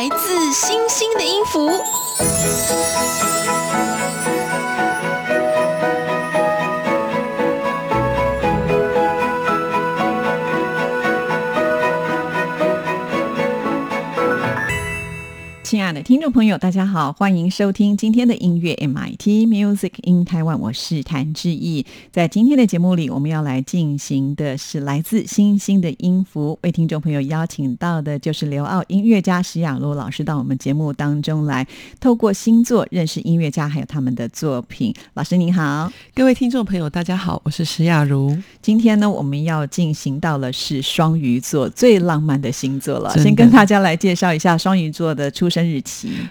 来自星星的音符。的听众朋友，大家好，欢迎收听今天的音乐 MIT Music in Taiwan，我是谭志毅。在今天的节目里，我们要来进行的是来自星星的音符，为听众朋友邀请到的就是刘奥音乐家石雅茹老师到我们节目当中来，透过星座认识音乐家，还有他们的作品。老师您好，各位听众朋友，大家好，我是石雅茹。今天呢，我们要进行到了是双鱼座最浪漫的星座了，先跟大家来介绍一下双鱼座的出生日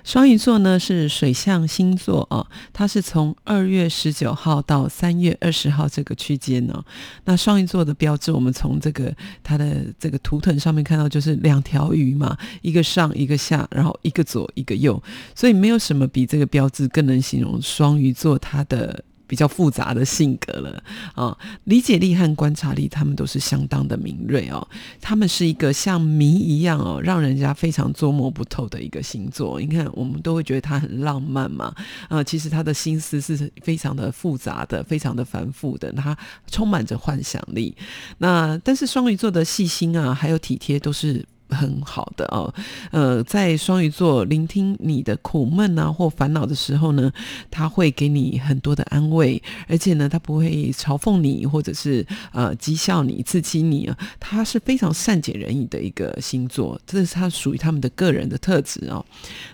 双鱼座呢是水象星座啊，它是从二月十九号到三月二十号这个区间呢。那双鱼座的标志，我们从这个它的这个图腾上面看到，就是两条鱼嘛，一个上一个下，然后一个左一个右，所以没有什么比这个标志更能形容双鱼座它的。比较复杂的性格了啊，理解力和观察力，他们都是相当的敏锐哦。他们是一个像谜一样哦，让人家非常捉摸不透的一个星座。你看，我们都会觉得他很浪漫嘛，呃，其实他的心思是非常的复杂的，非常的繁复的，他充满着幻想力。那但是双鱼座的细心啊，还有体贴，都是。很好的哦，呃，在双鱼座聆听你的苦闷啊或烦恼的时候呢，他会给你很多的安慰，而且呢，他不会嘲讽你或者是呃讥笑你、刺激你啊，他是非常善解人意的一个星座，这是他属于他们的个人的特质哦。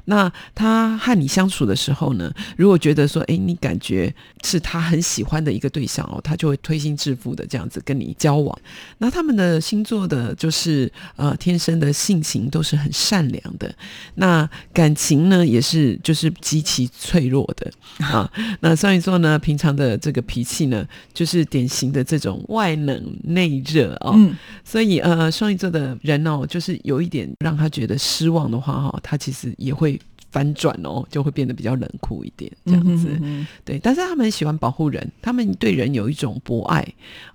那他和你相处的时候呢，如果觉得说，哎，你感觉是他很喜欢的一个对象哦，他就会推心置腹的这样子跟你交往。那他们的星座的就是呃天生的性情都是很善良的，那感情呢也是就是极其脆弱的 啊。那双鱼座呢，平常的这个脾气呢，就是典型的这种外冷内热哦。嗯所以呃，双鱼座的人哦，就是有一点让他觉得失望的话哈、他其实也会。反转哦，就会变得比较冷酷一点，这样子。嗯哼哼对，但是他们喜欢保护人，他们对人有一种博爱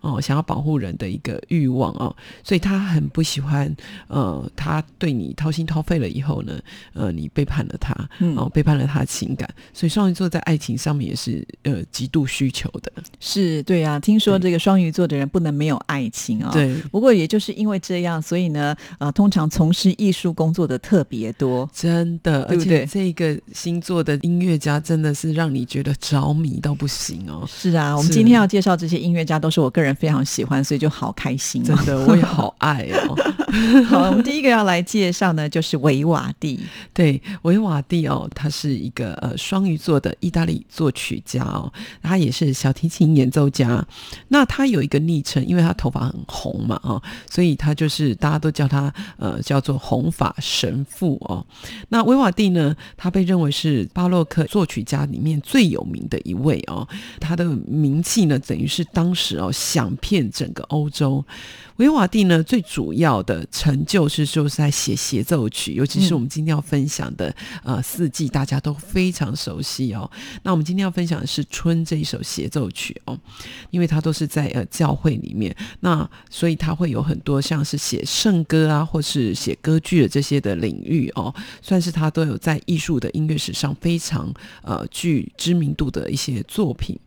哦，想要保护人的一个欲望哦，所以他很不喜欢呃，他对你掏心掏肺了以后呢，呃，你背叛了他，嗯。哦，背叛了他的情感，所以双鱼座在爱情上面也是呃极度需求的，是对啊，听说这个双鱼座的人不能没有爱情啊、对。不过也就是因为这样，所以呢，呃，通常从事艺术工作的特别多。真的，对不而且这个星座的音乐家真的是让你觉得着迷到不行哦。是啊，我们今天要介绍这些音乐家，都是我个人非常喜欢，所以就好开心、哦。真的，我也好爱哦。好，我们第一个要来介绍呢，就是维瓦蒂。对，维瓦蒂哦，他是一个呃双鱼座的意大利作曲家哦，他也是小提琴演奏家。那他有一个昵称，因为他头发很红嘛哦，所以他就是大家都叫他呃叫做红发神父哦。那维瓦蒂呢，他被认为是巴洛克作曲家里面最有名的一位哦，他的名气呢，等于是当时哦响遍整个欧洲。维瓦蒂呢，最主要的成就是就是在写协奏曲，尤其是我们今天要分享的、呃四季，大家都非常熟悉哦。那我们今天要分享的是《春》这一首协奏曲哦，因为它都是在呃教会里面，那所以它会有很多像是写圣歌啊，或是写歌剧的这些的领域哦，算是他都有在艺术的音乐史上非常呃具知名度的一些作品。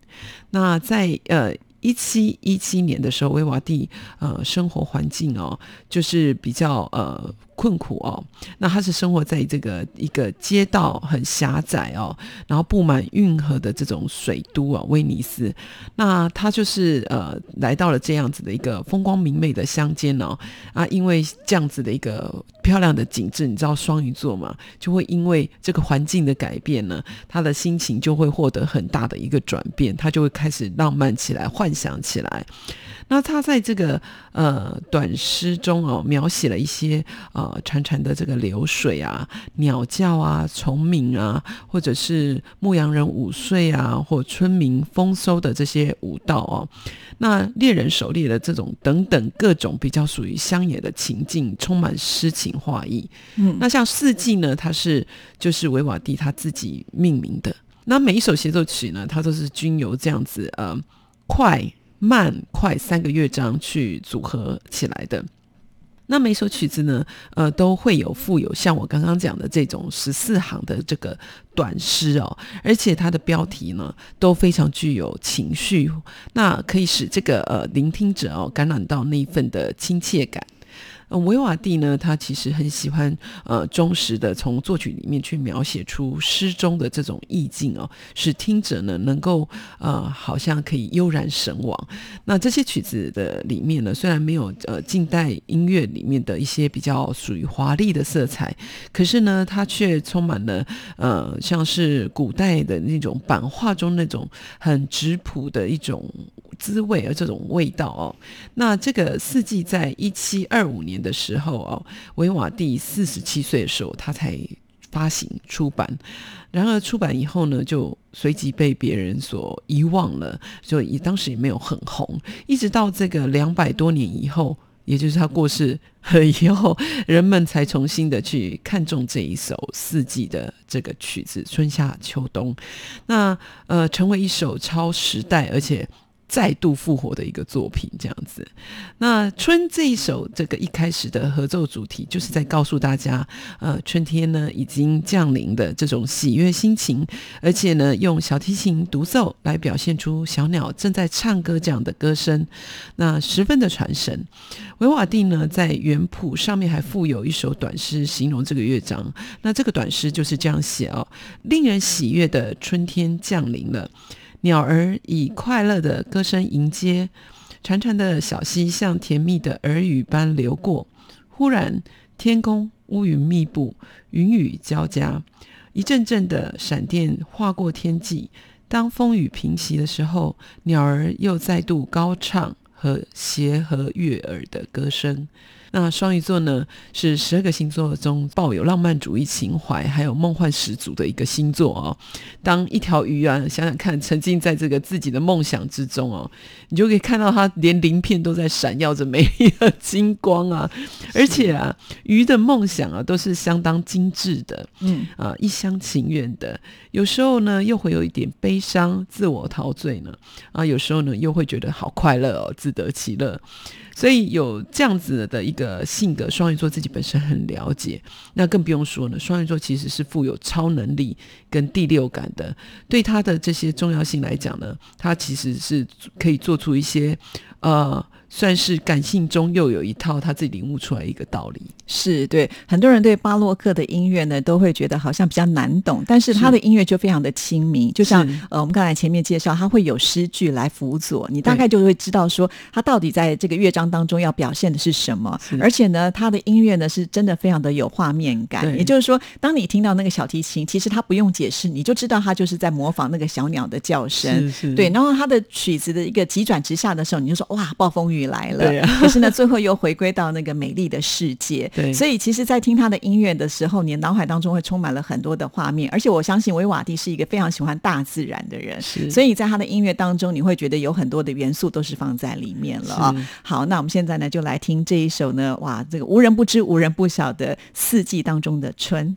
那在呃。一七一七年的时候，威瓦蒂呃生活环境哦，就是比较呃困苦哦。那他是生活在这个一个街道很狭窄哦，然后布满运河的这种水都啊，威尼斯。那他就是呃来到了这样子的一个风光明媚的乡间哦啊，因为这样子的一个漂亮的景致，你知道双鱼座嘛，就会因为这个环境的改变呢，他的心情就会获得很大的一个转变，他就会开始浪漫起来，幻想起来。那他在这个呃短诗中哦，描写了一些呃潺潺的这个流水啊、鸟叫啊、虫鸣啊，或者是牧羊人午睡啊，或村民丰收的这些舞蹈哦。那猎人狩猎的这种等等各种比较属于乡野的情境，充满诗情画意。嗯，那像四季呢，它是就是维瓦蒂他自己命名的。那每一首协奏曲呢，它都是均由这样子呃快。慢快三个乐章去组合起来的，那每首曲子呢，呃，都会有附有像我刚刚讲的这种十四行的这个短诗哦，而且它的标题呢都非常具有情绪，那可以使这个呃聆听者哦感染到那一份的亲切感。维瓦蒂呢，他其实很喜欢呃忠实的从作曲里面去描写出诗中的这种意境哦，使听者呢能够呃好像可以悠然神往。那这些曲子的里面呢，虽然没有呃近代音乐里面的一些比较属于华丽的色彩，可是呢，它却充满了呃像是古代的那种版画中那种很质朴的一种。滋味，而这种味道哦，那这个四季在一七二五年的时候哦，维瓦第四十七岁的时候，他才发行出版。然而出版以后呢，就随即被别人所遗忘了，所以当时也没有很红。一直到这个两百多年以后，也就是他过世以后，人们才重新的去看重这一首四季的这个曲子，春夏秋冬。那呃，成为一首超时代，而且。再度复活的一个作品，这样子。那春这一首，这个一开始的合奏主题，就是在告诉大家，呃，春天呢已经降临的这种喜悦心情，而且呢，用小提琴独奏来表现出小鸟正在唱歌这样的歌声，那十分的传神。维瓦蒂呢，在原谱上面还附有一首短诗，形容这个乐章。那这个短诗就是这样写哦：令人喜悦的春天降临了。鸟儿以快乐的歌声迎接，潺潺的小溪像甜蜜的耳语般流过。忽然，天空乌云密布，云雨交加，一阵阵的闪电划过天际。当风雨平息的时候，鸟儿又再度高唱和协和悦耳的歌声。那双鱼座呢，是十二个星座中抱有浪漫主义情怀，还有梦幻十足的一个星座哦。当一条鱼啊，想想看，沉浸在这个自己的梦想之中哦，你就可以看到它连鳞片都在闪耀着美丽的金光啊。而且啊，鱼的梦想啊，都是相当精致的，嗯啊，一厢情愿的。有时候呢，又会有一点悲伤，自我陶醉呢。啊，有时候呢，又会觉得好快乐哦，自得其乐。所以有这样子的一个性格，双鱼座自己本身很了解，那更不用说呢。双鱼座其实是富有超能力跟第六感的，对他的这些重要性来讲呢，他其实是可以做出一些呃。算是感性中又有一套他自己领悟出来一个道理，是对很多人对巴洛克的音乐呢都会觉得好像比较难懂，但是他的音乐就非常的亲民，就像呃我们刚才前面介绍，他会有诗句来辅佐，你大概就会知道说他到底在这个乐章当中要表现的是什么，而且呢他的音乐呢是真的非常的有画面感，也就是说当你听到那个小提琴，其实他不用解释，你就知道他就是在模仿那个小鸟的叫声，对，然后他的曲子的一个急转直下的时候，你就说哇暴风雨。来了，可是呢，最后又回归到那个美丽的世界。对，所以其实，在听他的音乐的时候，你脑海当中会充满了很多的画面。而且，我相信维瓦蒂是一个非常喜欢大自然的人，所以在他的音乐当中，你会觉得有很多的元素都是放在里面了啊。好，那我们现在呢，就来听这一首呢，哇，这个无人不知、无人不晓的四季当中的春。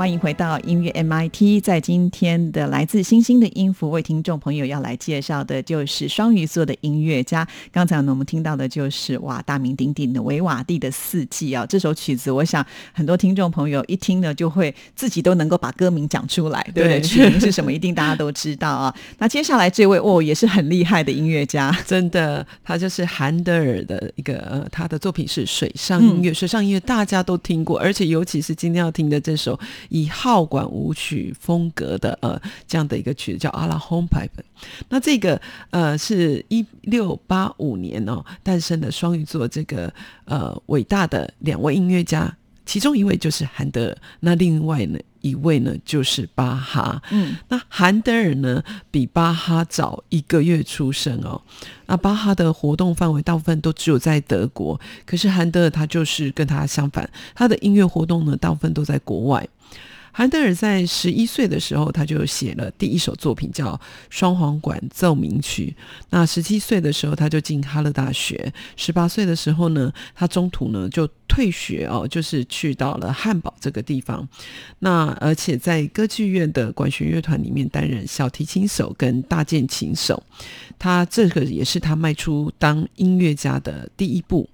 欢迎回到音乐 MIT。在今天的来自星星的音符，为听众朋友要来介绍的就是双鱼座的音乐家。刚才呢，我们听到的就是哇，大名鼎鼎的维瓦蒂的《四季》啊。这首曲子，我想很多听众朋友一听呢，就会自己都能够把歌名讲出来，对不对？曲名是什么，一定大家都知道啊。那接下来这位哦，也是很厉害的音乐家，真的，他就是韩德尔的一个呃，他的作品是水上音乐。水上音乐大家都听过，而且尤其是今天要听的这首。以号管舞曲风格的呃这样的一个曲子叫阿拉轰牌本，那这个呃是一六八五年哦诞生的双鱼座这个呃伟大的两位音乐家，其中一位就是韩德尔，那另外呢一位呢就是巴哈。嗯，那韩德尔呢比巴哈早一个月出生哦，那巴哈的活动范围大部分都只有在德国，可是韩德尔他就是跟他相反，他的音乐活动呢大部分都在国外。韩德尔在十一岁的时候，他就写了第一首作品，叫《双簧管奏鸣曲》。那十七岁的时候，他就进哈勒大学。十八岁的时候呢，他中途呢就退学哦，就是去到了汉堡这个地方。那而且在歌剧院的管弦乐团里面担任小提琴手跟大键琴手。他这个也是他迈出当音乐家的第一步。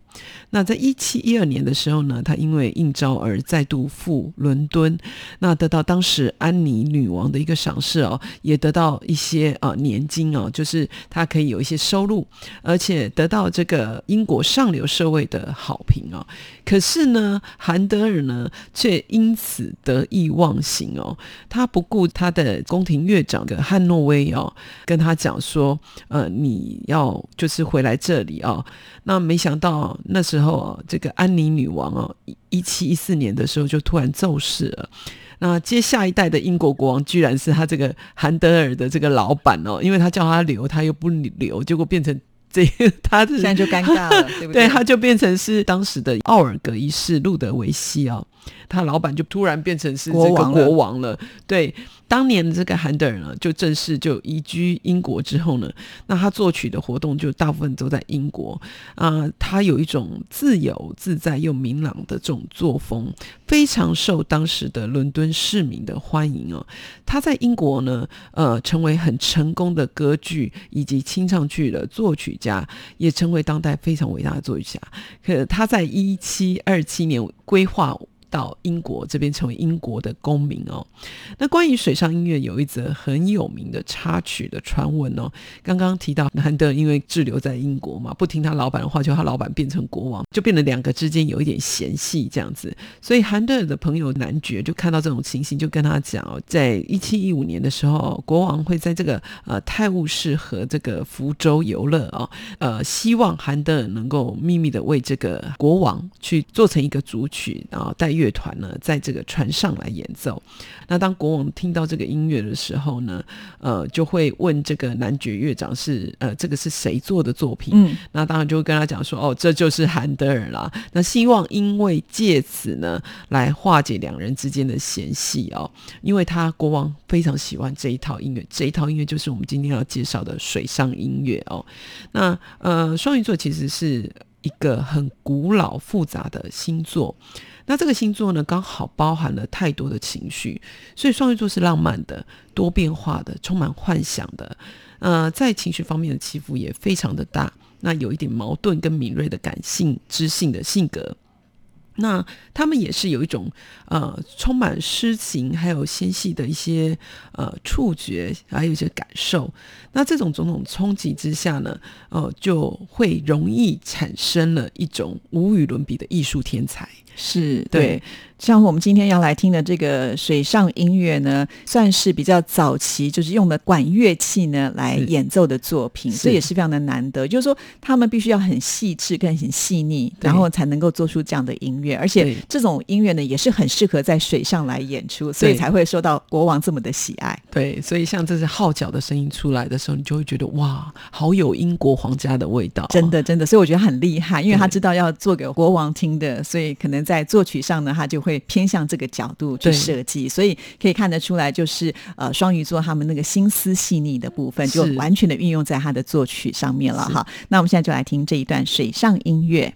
那在一七一二年的时候呢，他因为应招而再度赴伦敦，那得到当时安妮女王的一个赏识哦，也得到一些啊年金哦，就是他可以有一些收入，而且得到这个英国上流社会的好评哦。可是呢，韩德尔呢却因此得意忘形哦，他不顾他的宫廷乐长的汉诺威哦，跟他讲说，呃，你要就是回来这里哦。那没想到那时候，这个安妮女王哦，一七一四年的时候就突然骤逝了。那接下一代的英国国王，居然是他这个韩德尔的这个老板哦，因为他叫他留，他又不留，结果变成这 他现在就尴尬了，对不对？对，他就变成是当时的奥尔格一世路德维希哦，他老板就突然变成是这个国王了，对。当年的这个韩德尔呢，就正式就移居英国之后呢，那他作曲的活动就大部分都在英国啊。他有一种自由自在又明朗的这种作风，非常受当时的伦敦市民的欢迎哦。他在英国呢，呃，成为很成功的歌剧以及清唱剧的作曲家，也成为当代非常伟大的作曲家。可他在一七二七年规划。到英国这边成为英国的公民哦。那关于水上音乐有一则很有名的插曲的传闻哦。刚刚提到韩德尔因为滞留在英国嘛，不听他老板的话，就他老板变成国王，就变得两个之间有一点嫌隙这样子。所以韩德尔的朋友男爵就看到这种情形，就跟他讲哦，在一七一五年的时候，国王会在这个呃泰晤士和这个福州游乐哦，呃，希望韩德尔能够秘密的为这个国王去做成一个主曲，然后带。乐团呢，在这个船上来演奏。那当国王听到这个音乐的时候呢，呃，就会问这个男爵乐长是呃，这个是谁做的作品？嗯，那当然就会跟他讲说，哦，这就是韩德尔啦。那希望因为借此呢，来化解两人之间的嫌隙哦。因为他国王非常喜欢这一套音乐，这一套音乐就是我们今天要介绍的水上音乐哦。那呃，双鱼座其实是一个很古老复杂的星座。那这个星座呢，刚好包含了太多的情绪，所以双鱼座是浪漫的、多变化的、充满幻想的。呃，在情绪方面的起伏也非常的大。那有一点矛盾跟敏锐的感性、知性的性格。那他们也是有一种呃，充满诗情，还有纤细的一些呃触觉，还有一些感受。那这种种种冲击之下呢，呃，就会容易产生了一种无与伦比的艺术天才。是对。像我们今天要来听的这个水上音乐呢，算是比较早期，就是用的管乐器呢来演奏的作品，这也是非常的难得。就是说，他们必须要很细致、跟很细腻，然后才能够做出这样的音乐。而且，这种音乐呢，也是很适合在水上来演出，所以才会受到国王这么的喜爱。对，所以像这是号角的声音出来的时候，你就会觉得哇，好有英国皇家的味道。真的，真的，所以我觉得很厉害，因为他知道要做给国王听的，所以可能在作曲上呢，他就。会偏向这个角度去设计，所以可以看得出来，就是呃双鱼座他们那个心思细腻的部分，就完全的运用在他的作曲上面了哈。那我们现在就来听这一段水上音乐。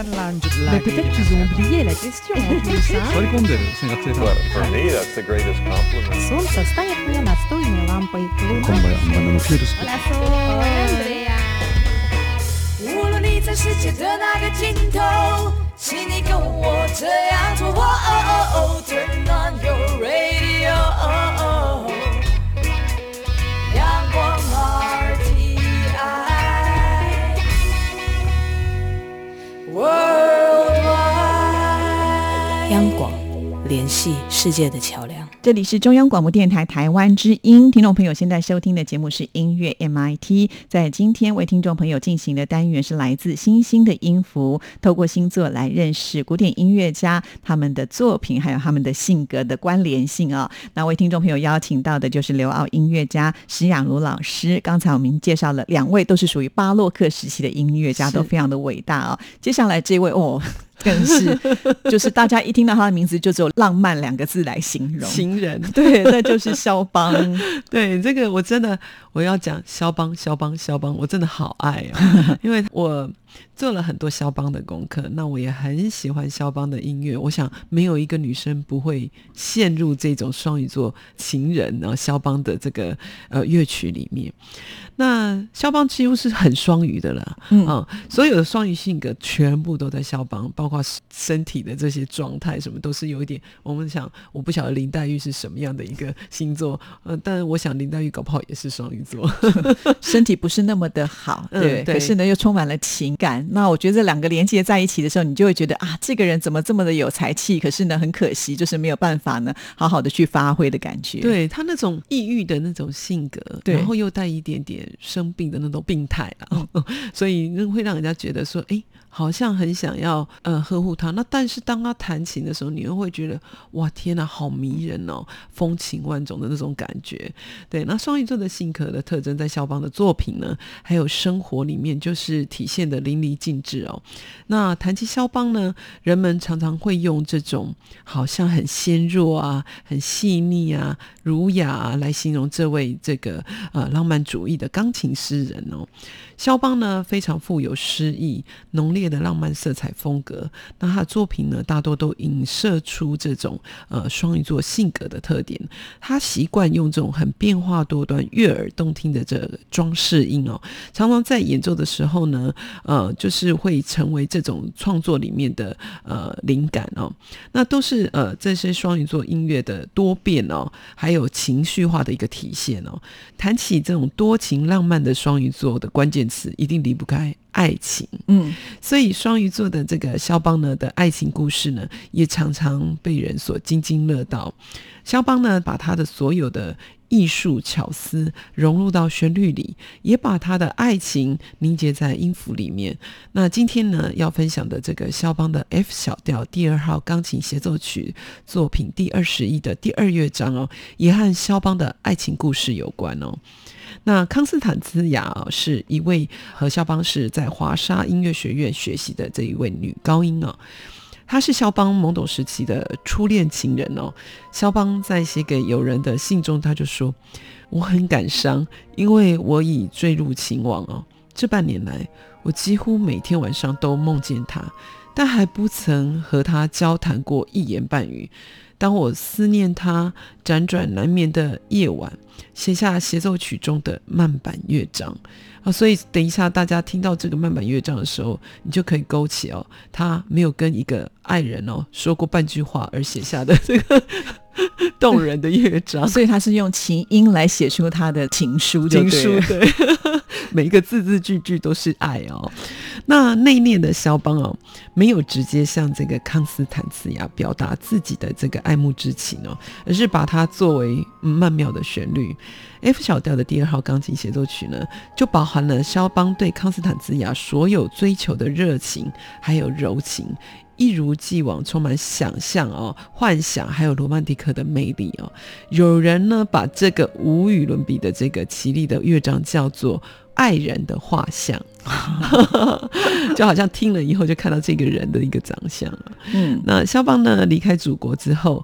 Mais peut-être qu'ils ont oublié la question en plus, hein 座り込んでる学生さん Well, for me, that's the greatest compliment. Солнце станет мне настольной лампой. こんばんはバナナのフィールスコ Andrea 无论你在世界的哪个尽头，请你跟我这样做。哦哦哦，Turn on your radio， RTI，Worldwide，央广联系世界的桥梁。这里是中央广播电台台湾之音，听众朋友现在收听的节目是音乐 MIT。在今天为听众朋友进行的单元是来自星星的音符，透过星座来认识古典音乐家他们的作品，还有他们的性格的关联性啊、那为听众朋友邀请到的就是刘奥音乐家石雅茹老师。刚才我们介绍了两位都是属于巴洛克时期的音乐家，都非常的伟大啊、接下来这位哦。更是，就是大家一听到他的名字，就只有浪漫两个字来形容。情人，对，那就是肖邦。对这个我真的我要讲肖邦，肖邦，肖邦，我真的好爱啊，因为我做了很多肖邦的功课，那我也很喜欢肖邦的音乐。我想没有一个女生不会陷入这种双鱼座情人然后肖邦的这个呃乐曲里面。那肖邦几乎是很双鱼的了，嗯啊，所有的双鱼性格全部都在肖邦，包括身体的这些状态，什么都是有一点。我们想，我不晓得林黛玉是什么样的一个星座，呃，但我想林黛玉搞不好也是双鱼座。身体不是那么的好，对可是呢又充满了情感。那我觉得这两个连接在一起的时候，你就会觉得啊，这个人怎么这么的有才气？可是呢，很可惜，就是没有办法呢，好好的去发挥的感觉。，对他那种抑郁的那种性格，然后又带一点点生病的那种病态啊，所以那会让人家觉得说，哎。好像很想要呃呵护他，那但是当他弹琴的时候，你又会觉得哇天哪，好迷人哦，风情万种的那种感觉。对，那双鱼座的性格的特征，在肖邦的作品呢，还有生活里面，就是体现的淋淋漓尽致哦。那谈起肖邦呢，人们常常会用这种好像很纤弱啊、很细腻啊、儒雅啊来形容这位这个呃浪漫主义的钢琴诗人哦。肖邦呢非常富有诗意、浓烈的浪漫色彩风格。那他的作品呢，大多都影射出这种呃双鱼座性格的特点。他习惯用这种很变化多端、悦耳动听的这个装饰音哦，常常在演奏的时候呢，呃，就是会成为这种创作里面的呃灵感哦。那都是呃这些双鱼座音乐的多变哦，还有情绪化的一个体现哦。谈起这种多情浪漫的双鱼座的关键词，一定离不开爱情。嗯，所以双鱼座的这个肖邦呢的爱情故事呢，也常常被人所津津乐道。肖邦呢，把他的所有的艺术巧思融入到旋律里，也把他的爱情凝结在音符里面。那今天呢，要分享的这个肖邦的 F 小调第二号钢琴协奏曲作品第二十一的第二乐章哦，也和肖邦的爱情故事有关哦。那康斯坦兹雅是一位和肖邦是在华沙音乐学院学习的这一位女高音哦。他是肖邦懵懂时期的初恋情人哦。肖邦在写给友人的信中，他就说：“我很感伤，因为我已坠入情网哦。这半年来，我几乎每天晚上都梦见他，但还不曾和他交谈过一言半语。当我思念他辗转难眠的夜晚，写下协奏曲中的慢板乐章啊，所以等一下大家听到这个慢板乐章的时候，你就可以勾起哦，他没有跟一个爱人哦说过半句话而写下的这个 动人的乐章。所以他是用琴音来写出他的情书情，书对，每一个字字句句都是爱哦。那内敛的肖邦哦，没有直接向这个康斯坦茨雅表达自己的这个爱慕之情哦，而是把它作为曼妙的旋律。F 小调的第二号钢琴协奏曲呢，就包含了肖邦对康斯坦茨雅所有追求的热情，还有柔情。一如既往充满想象哦、幻想，还有罗曼蒂克的魅力哦。有人呢把这个无与伦比的这个绮丽的乐章叫做爱人的画像，就好像听了以后就看到这个人的一个长相了。嗯，那肖邦呢离开祖国之后，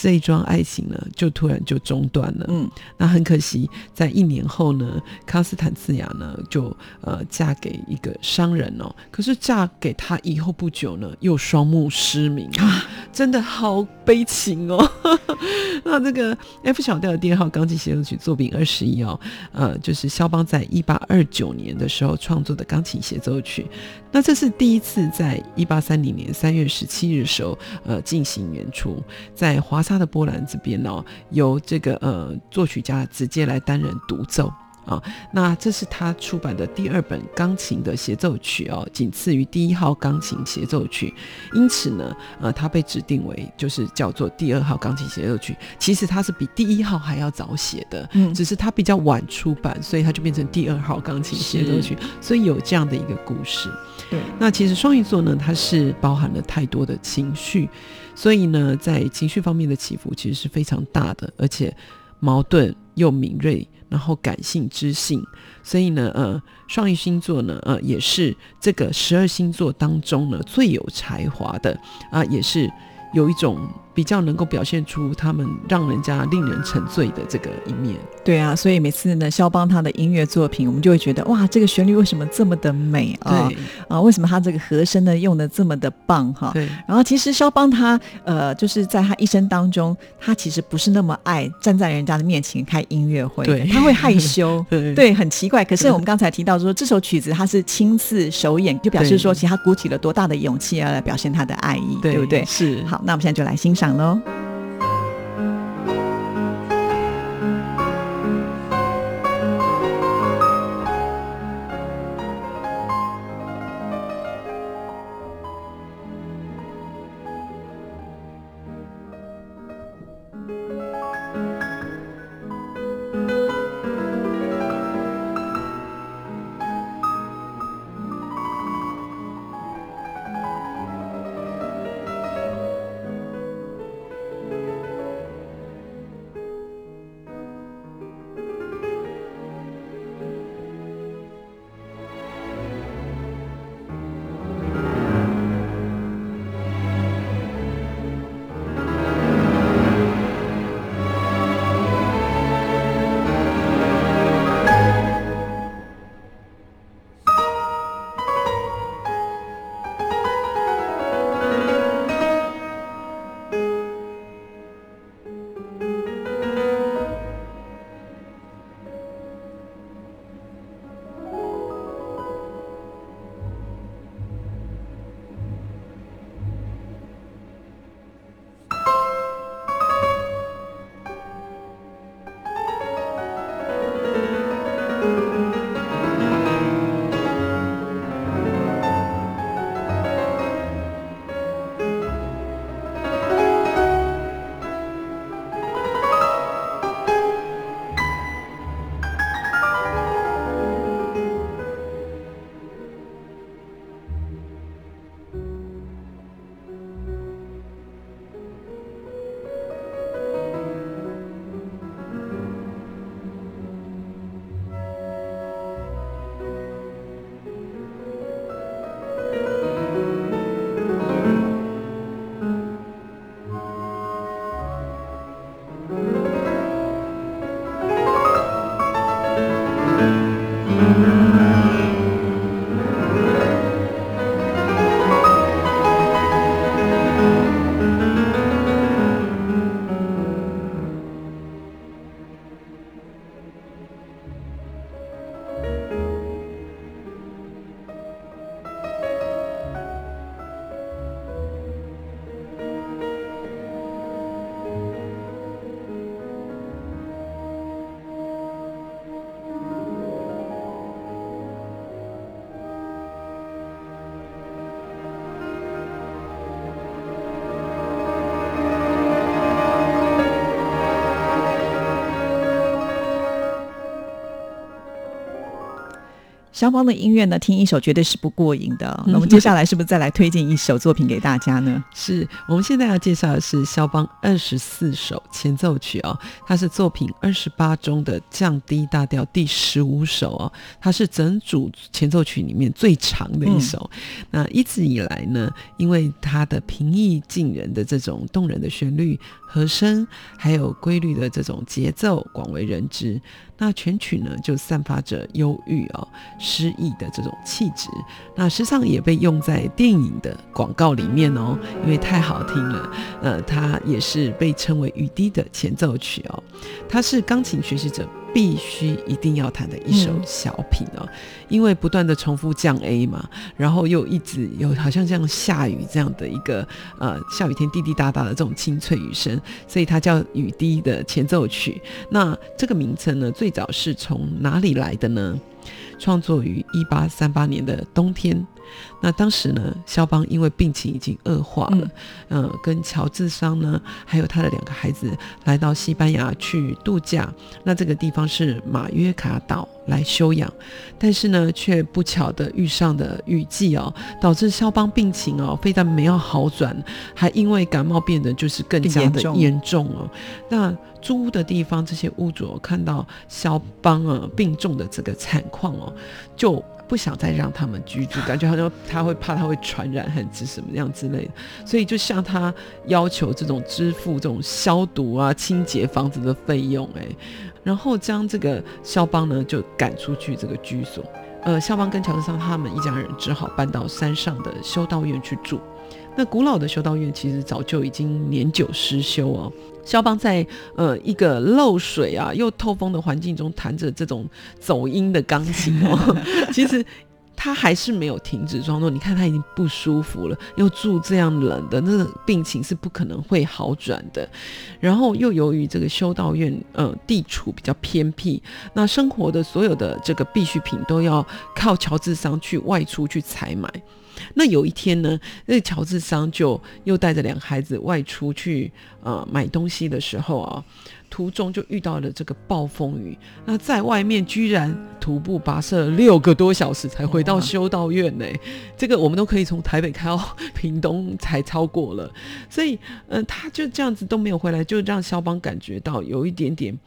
这一桩爱情呢，就突然就中断了。嗯，那很可惜，在一年后呢，康斯坦茨雅呢就呃嫁给一个商人哦。可是嫁给他以后不久呢，又双目失明啊，真的好悲情哦。那这个 F 小调的第二号钢琴协奏曲作品二十一哦，呃，就是肖邦在一八二九年的时候创作的钢琴协奏曲。那这是第一次在一八三零年三月十七日的时候，呃，进行演出，在华他的波兰这边哦，由这个呃作曲家直接来担任独奏。啊，那这是他出版的第二本钢琴的协奏曲哦，仅次于第一号钢琴协奏曲，因此呢，呃，他被指定为就是叫做第二号钢琴协奏曲。其实它是比第一号还要早写的，嗯。只是它比较晚出版，所以它就变成第二号钢琴协奏曲，所以有这样的一个故事。对，那其实双鱼座呢，它是包含了太多的情绪，所以呢，在情绪方面的起伏其实是非常大的，而且矛盾又敏锐，然后感性知性，所以呢，呃，双鱼星座呢，呃，也是这个十二星座当中呢最有才华的啊、也是有一种比较能够表现出他们让人家令人沉醉的这个一面。对啊，所以每次呢，肖邦他的音乐作品，我们就会觉得哇，这个旋律为什么这么的美啊？对啊，为什么他这个和声呢用的这么的棒哈？对然后其实肖邦他呃，就是在他一生当中，他其实不是那么爱站在人家的面前开音乐会，对他会害羞，对 对，很奇怪。可是我们刚才提到说，这首曲子他是亲自首演，就表示说，其实他鼓起了多大的勇气要来表现他的爱意，对不对？是好，那我们现在就来欣赏喽。肖邦的音乐呢，听一首绝对是不过瘾的。那我们接下来是不是再来推荐一首作品给大家呢？是我们现在要介绍的是肖邦二十四首前奏曲哦，它是作品二十八中的降低大调第十五首哦，它是整组前奏曲里面最长的一首。那一直以来呢，因为它的平易近人的这种动人的旋律、和声，还有规律的这种节奏，广为人知。那全曲呢，就散发着忧郁哦、诗意的这种气质。那时常也被用在电影的广告里面哦，因为太好听了。呃，它也是被称为雨滴的前奏曲哦。它是钢琴学习者必须一定要弹的一首小品哦，因为不断的重复降 A 嘛，然后又一直有好像像下雨这样的一个呃下雨天滴滴答答的这种清脆雨声，所以它叫雨滴的前奏曲。那这个名称呢，最早是从哪里来的呢？创作于一八三八年的冬天。那当时呢，肖邦因为病情已经恶化了，嗯、跟乔治桑呢，还有他的两个孩子来到西班牙去度假。那这个地方是马约卡岛来休养，但是呢，却不巧的遇上的雨季哦，导致肖邦病情哦，非但没有好转，还因为感冒变得就是更加的严重严重哦。那租屋的地方，这些屋主哦看到肖邦啊病重的这个惨况哦，就不想再让他们居住，感觉好像他会怕他会传染很之什么样之类的，所以就向他要求这种支付这种消毒啊、清洁房子的费用，哎，然后将这个肖邦呢就赶出去这个居所。呃，肖邦跟乔治桑他们一家人只好搬到山上的修道院去住。那古老的修道院其实早就已经年久失修哦。肖邦在呃一个漏水啊又透风的环境中弹着这种走音的钢琴哦，其实他还是没有停止创作。你看他已经不舒服了，又住这样冷的，那个病情是不可能会好转的。然后又由于这个修道院呃地处比较偏僻，那生活的所有的这个必需品都要靠乔治桑去外出去采买。那有一天呢，那乔治桑就又带着两个孩子外出去呃买东西的时候啊，途中就遇到了这个暴风雨。那在外面居然徒步跋涉了六个多小时才回到修道院呢、这个我们都可以从台北开到屏东才超过了。所以，嗯、他就这样子都没有回来，就让肖邦感觉到有一点点。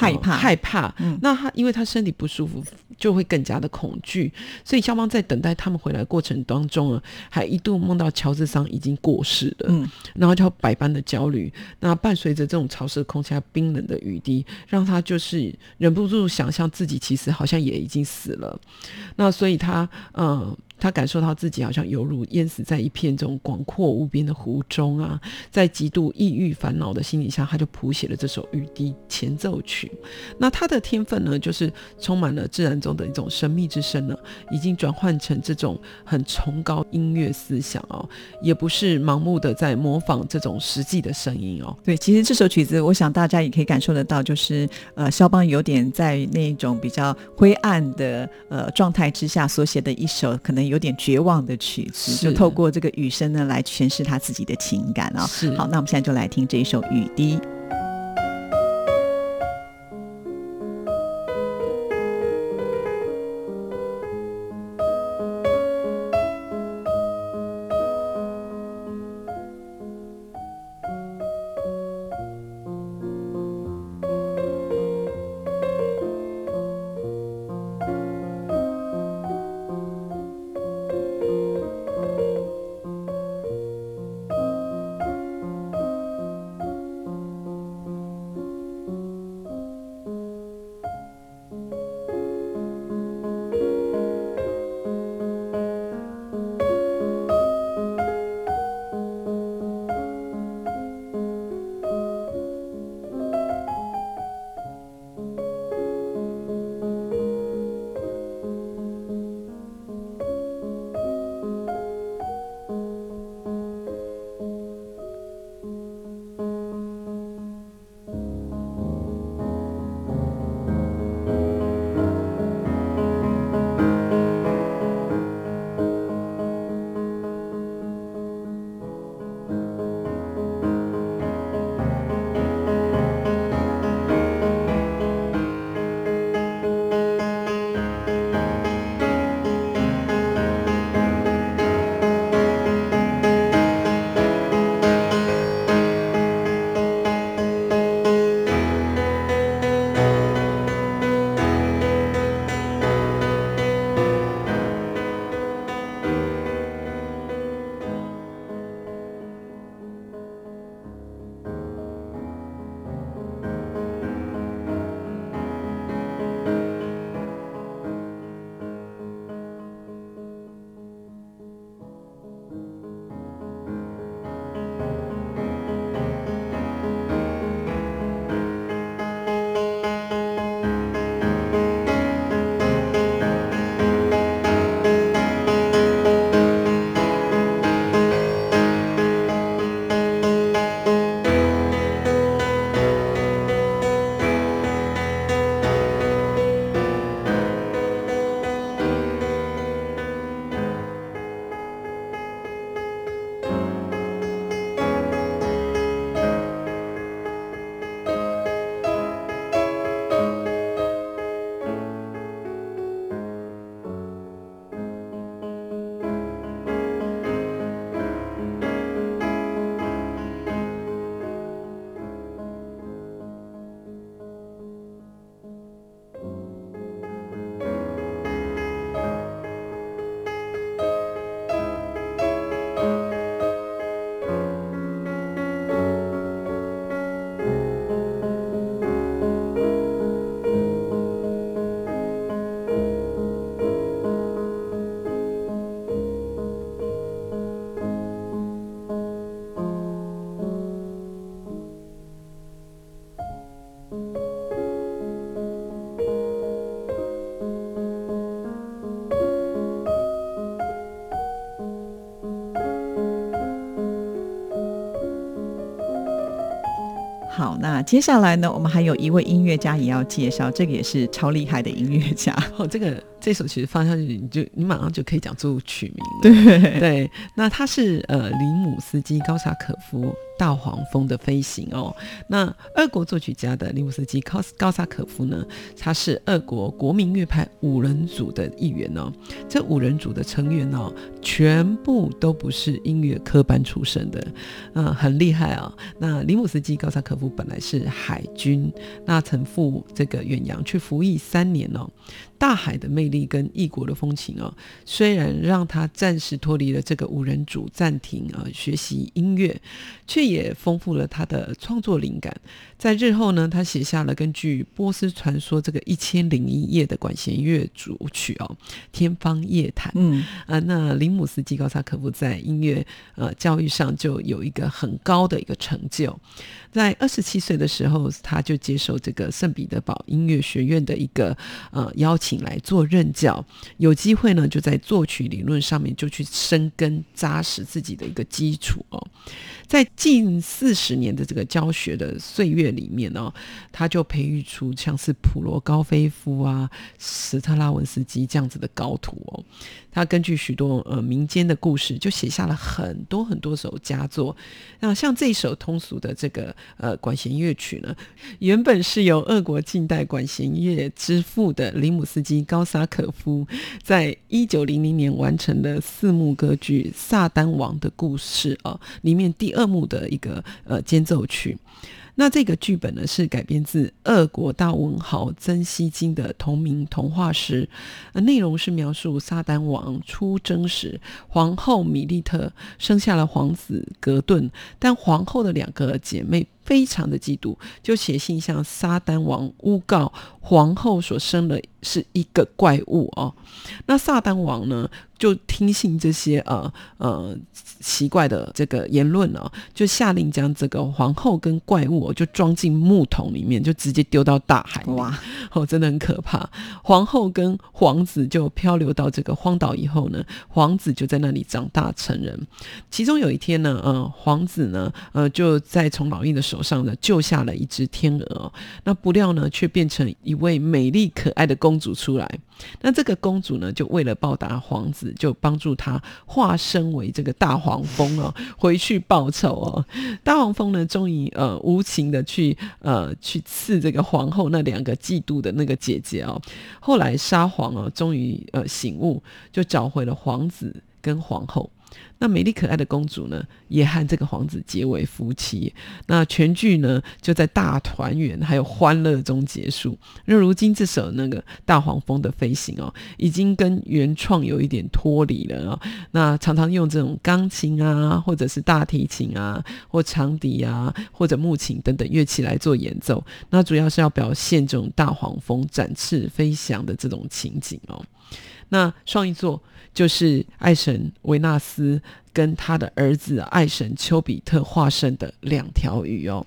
呃害怕害怕。嗯那他因为他身体不舒服，就会更加的恐惧。所以肖邦在等待他们回来的过程当中啊，还一度梦到乔治桑已经过世了，嗯，然后就百般的焦虑。那伴随着这种潮湿的空气冰冷的雨滴，让他就是忍不住想象自己其实好像也已经死了。那所以他嗯。他感受到自己好像犹如淹死在一片这种广阔无边的湖中啊，在极度抑郁烦恼的心理下，他就谱写了这首《雨滴前奏曲》。那他的天分呢，就是充满了自然中的一种神秘之声呢，已经转换成这种很崇高音乐思想哦，也不是盲目的在模仿这种实际的声音哦。对，其实这首曲子，我想大家也可以感受得到，就是呃，肖邦有点在那种比较灰暗的呃状态之下所写的一首可能有点绝望的曲子，就透过这个雨声呢来诠释他自己的情感啊、是。好，那我们现在就来听这一首《雨滴》。接下来呢，我们还有一位音乐家也要介绍，这个也是超厉害的音乐家。哦，这个这首曲子放下去，你就你马上就可以讲出曲名了。对对，那他是呃林姆斯基高萨可夫大黄蜂的飞行哦。那俄国作曲家的林姆斯基高高萨可夫呢，他是俄国国民乐派五人组的一员哦。这五人组的成员哦，全部都不是音乐科班出身的，嗯、很厉害啊、那林姆斯基高萨可夫本来是海军，那曾赴这个远洋去服役三年哦。大海的魅力跟异国的风情哦，虽然让他暂时脱离了这个五人组，暂停呃学习音乐，却也丰富了他的创作灵感。在日后呢，他写下了根据波斯传说这个一千零一夜的管弦乐组曲哦，《天方夜谭》。嗯，啊，那林姆斯基高萨科夫在音乐呃教育上就有一个很高的一个成就，在二十七岁的时候，他就接受这个圣彼得堡音乐学院的一个呃邀请请来做任教，有机会呢就在作曲理论上面就去深耕扎实自己的一个基础哦。在近四十年的这个教学的岁月里面呢，他就培育出像是普罗高菲夫啊、斯特拉文斯基这样子的高徒哦。他根据许多呃民间的故事，就写下了很多很多首佳作。那像这一首通俗的这个呃管弦乐曲呢，原本是由俄国近代管弦乐之父的林姆斯基高萨可夫，在一九零零年完成的四幕歌剧《萨丹王的故事》啊里面第二幕的一个呃间奏曲。那这个剧本呢是改编自俄国大文豪曾希金的同名童话诗，内容是描述撒旦王出征时，皇后米利特生下了皇子格顿，但皇后的两个姐妹非常的嫉妒，就写信向撒旦王诬告皇后所生的是一个怪物哦。那撒旦王呢就听信这些呃呃奇怪的这个言论哦，就下令将这个皇后跟怪物、哦、就装进木桶里面，就直接丢到大海。哇，哦，真的很可怕。皇后跟皇子就漂流到这个荒岛以后呢，皇子就在那里长大成人。其中有一天呢，呃，皇子呢，呃，就在从老鹰的手手上呢救下了一只天鹅、那不料呢，却变成一位美丽可爱的公主出来。那这个公主呢，就为了报答皇子，就帮助他化身为这个大黄蜂哦，回去报仇哦。大黄蜂呢，终于呃无情的去呃去刺这个皇后那两个嫉妒的那个姐姐哦。后来沙皇哦，终于呃醒悟，就找回了皇子跟皇后。那美丽可爱的公主呢，也和这个皇子结为夫妻。那全剧呢，就在大团圆还有欢乐中结束。那如今这首那个大黄蜂的飞行哦，已经跟原创有一点脱离了哦。那常常用这种钢琴啊，或者是大提琴啊，或长笛啊，或者木琴等等乐器来做演奏。那主要是要表现这种大黄蜂展翅飞翔的这种情景哦。那双鱼座就是爱神维纳斯跟他的儿子爱神丘比特化身的两条鱼哦。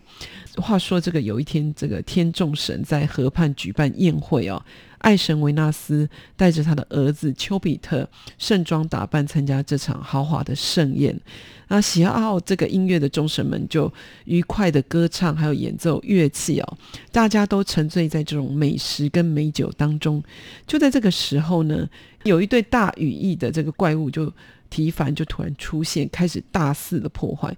话说这个有一天，这个天众神在河畔举办宴会哦，爱神维纳斯带着他的儿子丘比特盛装打扮参加这场豪华的盛宴。那喜好这个音乐的众神们就愉快的歌唱，还有演奏乐器哦，大家都沉醉在这种美食跟美酒当中。就在这个时候呢，有一对大羽翼的这个怪物就提凡就突然出现，开始大肆的破坏。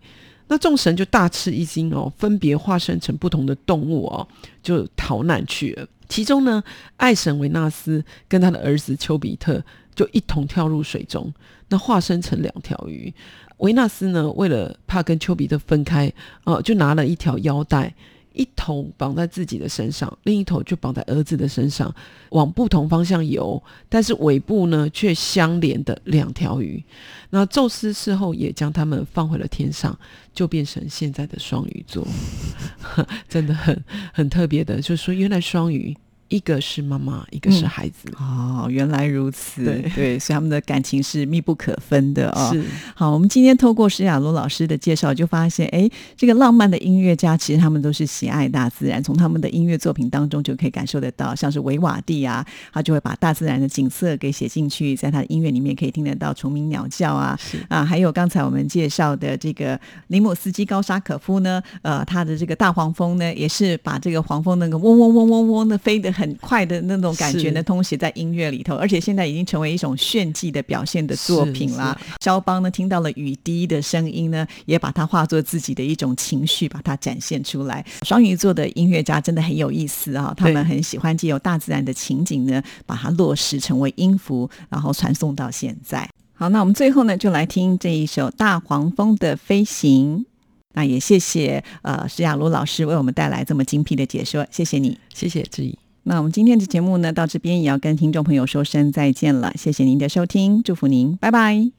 那众神就大吃一惊哦，分别化身成不同的动物哦，就逃难去了。其中呢，爱神维纳斯跟他的儿子丘比特就一同跳入水中，那化身成两条鱼。维纳斯呢，为了怕跟丘比特分开，呃，就拿了一条腰带，一头绑在自己的身上，另一头就绑在儿子的身上，往不同方向游，但是尾部呢却相连的两条鱼。那宙斯事后也将他们放回了天上，就变成现在的双鱼座，真的很很特别的，就是说原来双鱼一个是妈妈，一个是孩子。哦，原来如此，对所以他们的感情是密不可分的哦。是好，我们今天透过施雅茹老师的介绍，就发现，哎，这个浪漫的音乐家，其实他们都是喜爱大自然，从他们的音乐作品当中就可以感受得到，像是维瓦蒂啊，他就会把大自然的景色给写进去，在他的音乐里面可以听得到虫鸣鸟叫啊，啊，还有刚才我们介绍的这个林姆斯基高沙可夫呢，呃，他的这个大黄蜂呢，也是把这个黄蜂那个嗡嗡嗡嗡嗡的飞得很快的那种感觉呢，是通写在音乐里头，而且现在已经成为一种炫技的表现的作品啦。肖邦呢，听到了雨滴的声音呢，也把它化作自己的一种情绪，把它展现出来。双鱼座的音乐家真的很有意思啊，他们很喜欢借由大自然的情景呢，把它落实成为音符，然后传送到现在。好，那我们最后呢，就来听这一首《大黄蜂的飞行》。那也谢谢呃施雅茹老师为我们带来这么精辟的解说，谢谢你。谢谢志毅。那我们今天的节目呢，到这边也要跟听众朋友说声再见了，谢谢您的收听，祝福您，拜拜。